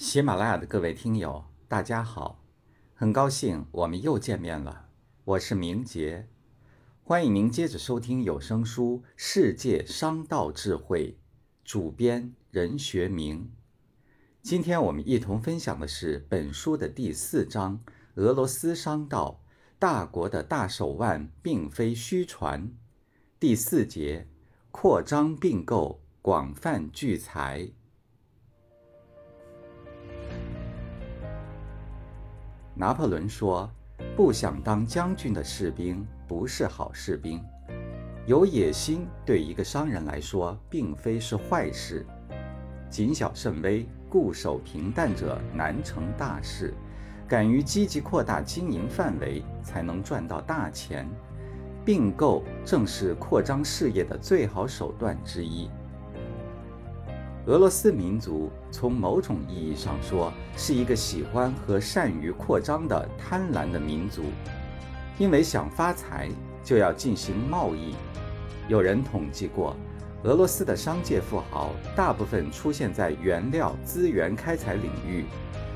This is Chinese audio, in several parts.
喜马拉雅的各位听友，大家好，很高兴我们又见面了。我是明杰，欢迎您接着收听有声书《世界商道智慧》，主编任学明。今天我们一同分享的是本书的第四章：俄罗斯商道，大国的大手腕并非虚传。第四节：扩张并购，广泛聚财。拿破仑说：“不想当将军的士兵不是好士兵。有野心对一个商人来说并非是坏事。谨小慎微、固守平淡者难成大事。敢于积极扩大经营范围，才能赚到大钱。并购正是扩张事业的最好手段之一。”俄罗斯民族从某种意义上说是一个喜欢和善于扩张的贪婪的民族，因为想发财就要进行贸易。有人统计过，俄罗斯的商界富豪大部分出现在原料资源开采领域，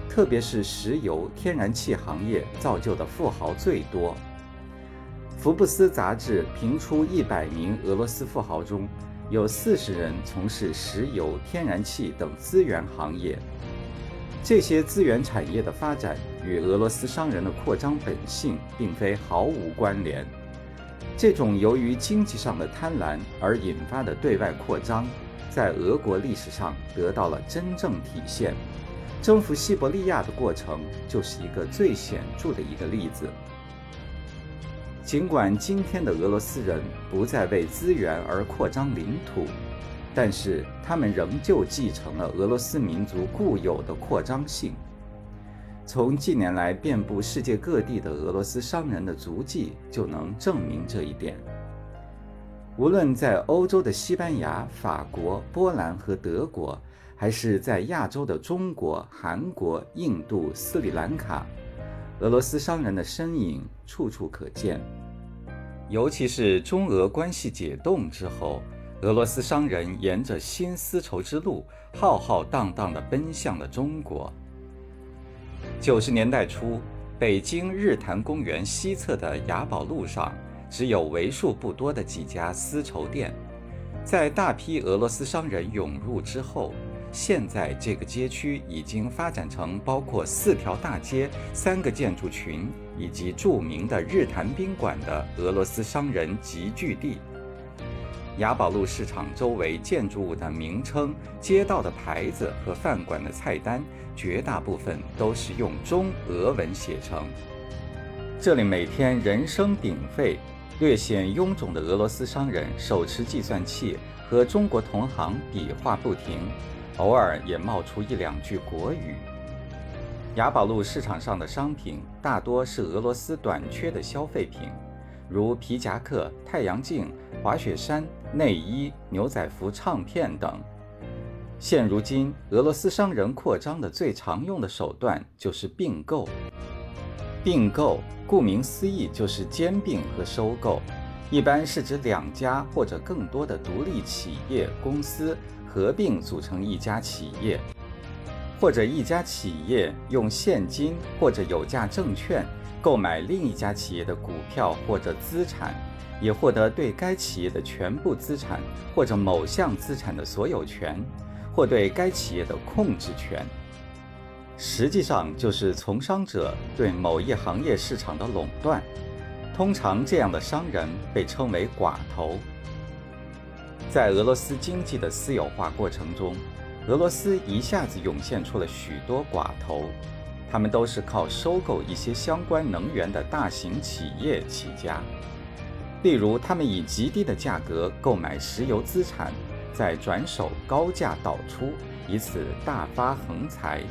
特别是石油、天然气行业造就的富豪最多。福布斯杂志评出一百名俄罗斯富豪中。有四十人从事石油、天然气等资源行业，这些资源产业的发展与俄罗斯商人的扩张本性并非毫无关联。这种由于经济上的贪婪而引发的对外扩张，在俄国历史上得到了真正体现。征服西伯利亚的过程就是一个最显著的一个例子。尽管今天的俄罗斯人不再为资源而扩张领土，但是他们仍旧继承了俄罗斯民族固有的扩张性。从近年来遍布世界各地的俄罗斯商人的足迹就能证明这一点。无论在欧洲的西班牙、法国、波兰和德国，还是在亚洲的中国、韩国、印度、斯里兰卡。俄罗斯商人的身影处处可见，尤其是中俄关系解冻之后，俄罗斯商人沿着新丝绸之路浩浩荡荡地奔向了中国。九十年代初，北京日坛公园西侧的雅宝路上，只有为数不多的几家丝绸店，在大批俄罗斯商人涌入之后。现在这个街区已经发展成包括四条大街、三个建筑群以及著名的日坛宾馆的俄罗斯商人集聚地。雅宝路市场周围建筑物的名称、街道的牌子和饭馆的菜单，绝大部分都是用中俄文写成。这里每天人声鼎沸，略显臃肿的俄罗斯商人手持计算器，和中国同行比划不停。偶尔也冒出一两句国语。雅宝路市场上的商品大多是俄罗斯短缺的消费品，如皮夹克、太阳镜、滑雪衫、内衣、牛仔服、唱片等。现如今，俄罗斯商人扩张的最常用的手段就是并购。并购顾名思义就是兼并和收购，一般是指两家或者更多的独立企业公司。合并组成一家企业，或者一家企业用现金或者有价证券购买另一家企业的股票或者资产，以获得对该企业的全部资产或者某项资产的所有权，或对该企业的控制权。实际上就是从商者对某一行业市场的垄断。通常这样的商人被称为寡头。在俄罗斯经济的私有化过程中，俄罗斯一下子涌现出了许多寡头，他们都是靠收购一些相关能源的大型企业起家。例如，他们以极低的价格购买石油资产，再转手高价倒出，以此大发横财。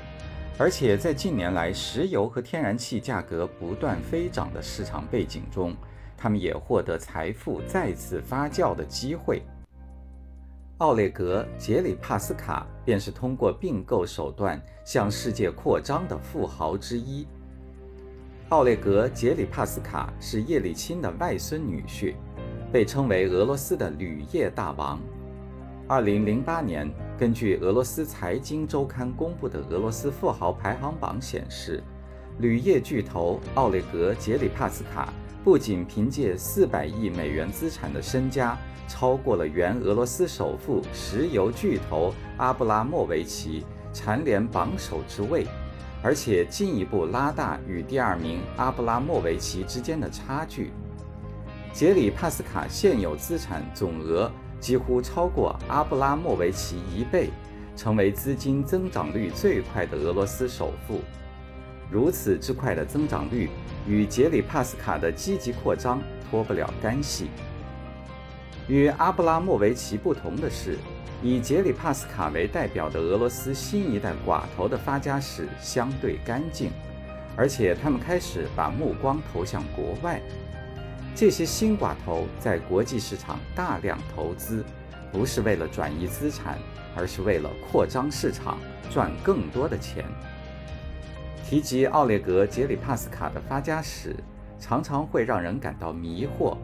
而且，在近年来石油和天然气价格不断飞涨的市场背景中，他们也获得财富再次发酵的机会。奥列格·杰里帕斯卡便是通过并购手段向世界扩张的富豪之一。奥列格·杰里帕斯卡是叶利钦的外孙女婿，被称为俄罗斯的铝业大王。2008年，根据俄罗斯财经周刊公布的俄罗斯富豪排行榜显示，铝业巨头奥列格·杰里帕斯卡不仅凭借四百亿美元资产的身家，超过了原俄罗斯首富、石油巨头阿布拉莫维奇，蝉联榜首之位。而且进一步拉大与第二名阿布拉莫维奇之间的差距。杰里帕斯卡现有资产总额几乎超过阿布拉莫维奇一倍，成为资金增长率最快的俄罗斯首富。如此之快的增长率，与杰里帕斯卡的积极扩张脱不了干系。与阿布拉莫维奇不同的是。以杰里帕斯卡为代表的俄罗斯新一代寡头的发家史相对干净，而且他们开始把目光投向国外。这些新寡头在国际市场大量投资，不是为了转移资产，而是为了扩张市场，赚更多的钱。提及奥列格·杰里帕斯卡的发家史，常常会让人感到迷惑。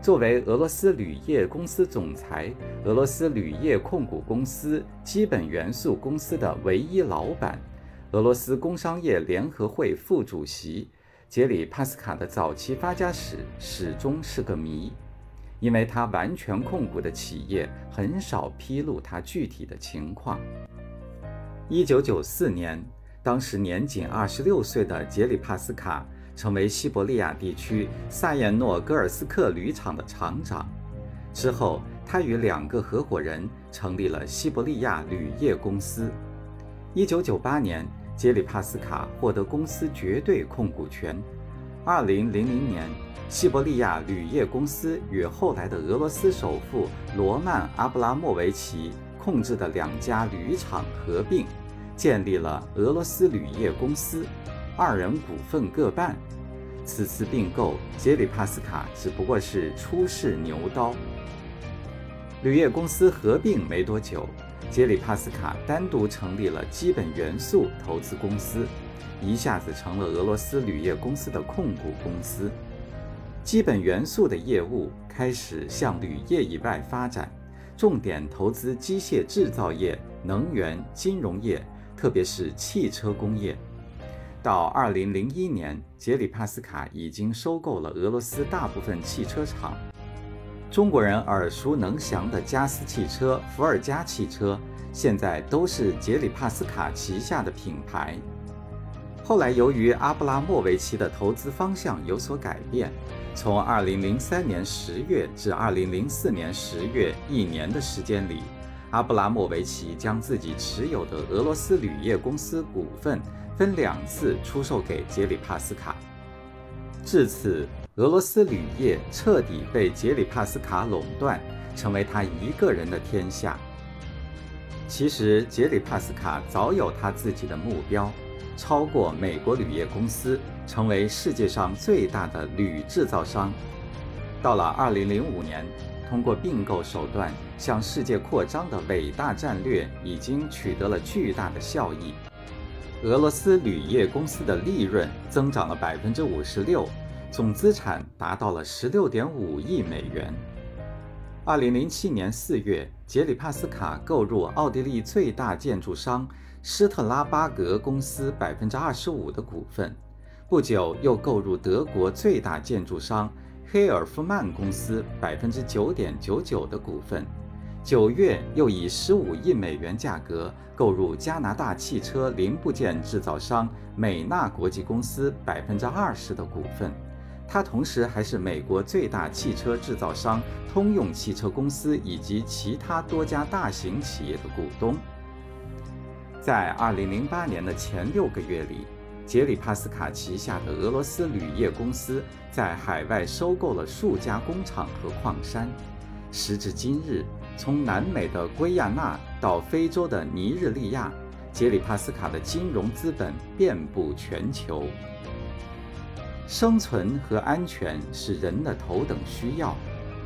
作为俄罗斯铝业公司总裁、俄罗斯铝业控股公司基本元素公司的唯一老板、俄罗斯工商业联合会副主席杰里帕斯卡的早期发家史始终是个谜，因为他完全控股的企业很少披露他具体的情况。一九九四年，当时年仅二十六岁的杰里帕斯卡。成为西伯利亚地区萨彦诺戈尔斯克铝厂的厂长。之后，他与两个合伙人成立了西伯利亚铝业公司。1998年，杰里帕斯卡获得公司绝对控股权。2000年，西伯利亚铝业公司与后来的俄罗斯首富罗曼·阿布拉莫维奇控制的两家铝厂合并，建立了俄罗斯铝业公司。二人股份各半，此次并购，杰里帕斯卡只不过是初试牛刀。铝业公司合并没多久，杰里帕斯卡单独成立了基本元素投资公司，一下子成了俄罗斯铝业公司的控股公司。基本元素的业务开始向铝业以外发展，重点投资机械制造业、能源、金融业，特别是汽车工业。到二零零一年，杰里帕斯卡已经收购了俄罗斯大部分汽车厂。中国人耳熟能详的加斯汽车、伏尔加汽车，现在都是杰里帕斯卡旗下的品牌。后来，由于阿布拉莫维奇的投资方向有所改变，从二零零三年十月至二零零四年十月一年的时间里，阿布拉莫维奇将自己持有的俄罗斯铝业公司股份。分两次出售给杰里帕斯卡，至此，俄罗斯铝业彻底被杰里帕斯卡垄断，成为他一个人的天下。其实，杰里帕斯卡早有他自己的目标，超过美国铝业公司，成为世界上最大的铝制造商。到了2005年，通过并购手段向世界扩张的伟大战略，已经取得了巨大的效益。俄罗斯铝业公司的利润增长了百分之五十六，总资产达到了十六点五亿美元。二零零七年四月，杰里帕斯卡购入奥地利最大建筑商施特拉巴格公司百分之二十五的股份，不久又购入德国最大建筑商黑尔夫曼公司百分之九点九九的股份。九月又以十五亿美元价格购入加拿大汽车零部件制造商美纳国际公司百分之二十的股份，他同时还是美国最大汽车制造商通用汽车公司以及其他多家大型企业的股东。在二零零八年的前六个月里，杰里帕斯卡旗下的俄罗斯铝业公司在海外收购了数家工厂和矿山，时至今日。从南美的圭亚那到非洲的尼日利亚，杰里帕斯卡的金融资本遍布全球。生存和安全是人的头等需要，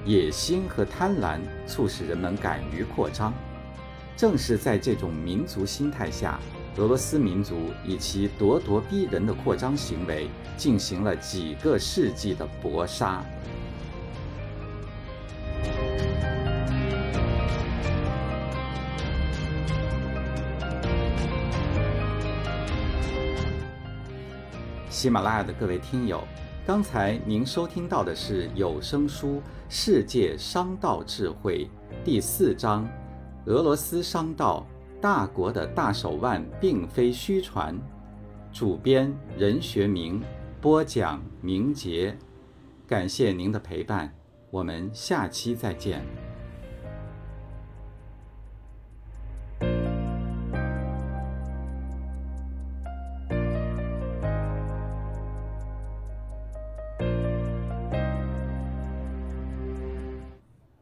野心和贪婪促使人们敢于扩张。正是在这种民族心态下，俄罗斯民族以其咄咄逼人的扩张行为进行了几个世纪的搏杀。喜马拉雅的各位听友，刚才您收听到的是有声书《世界商道智慧》第四章：俄罗斯商道，大国的大手腕并非虚传。主编任学明，播讲明杰。感谢您的陪伴，我们下期再见。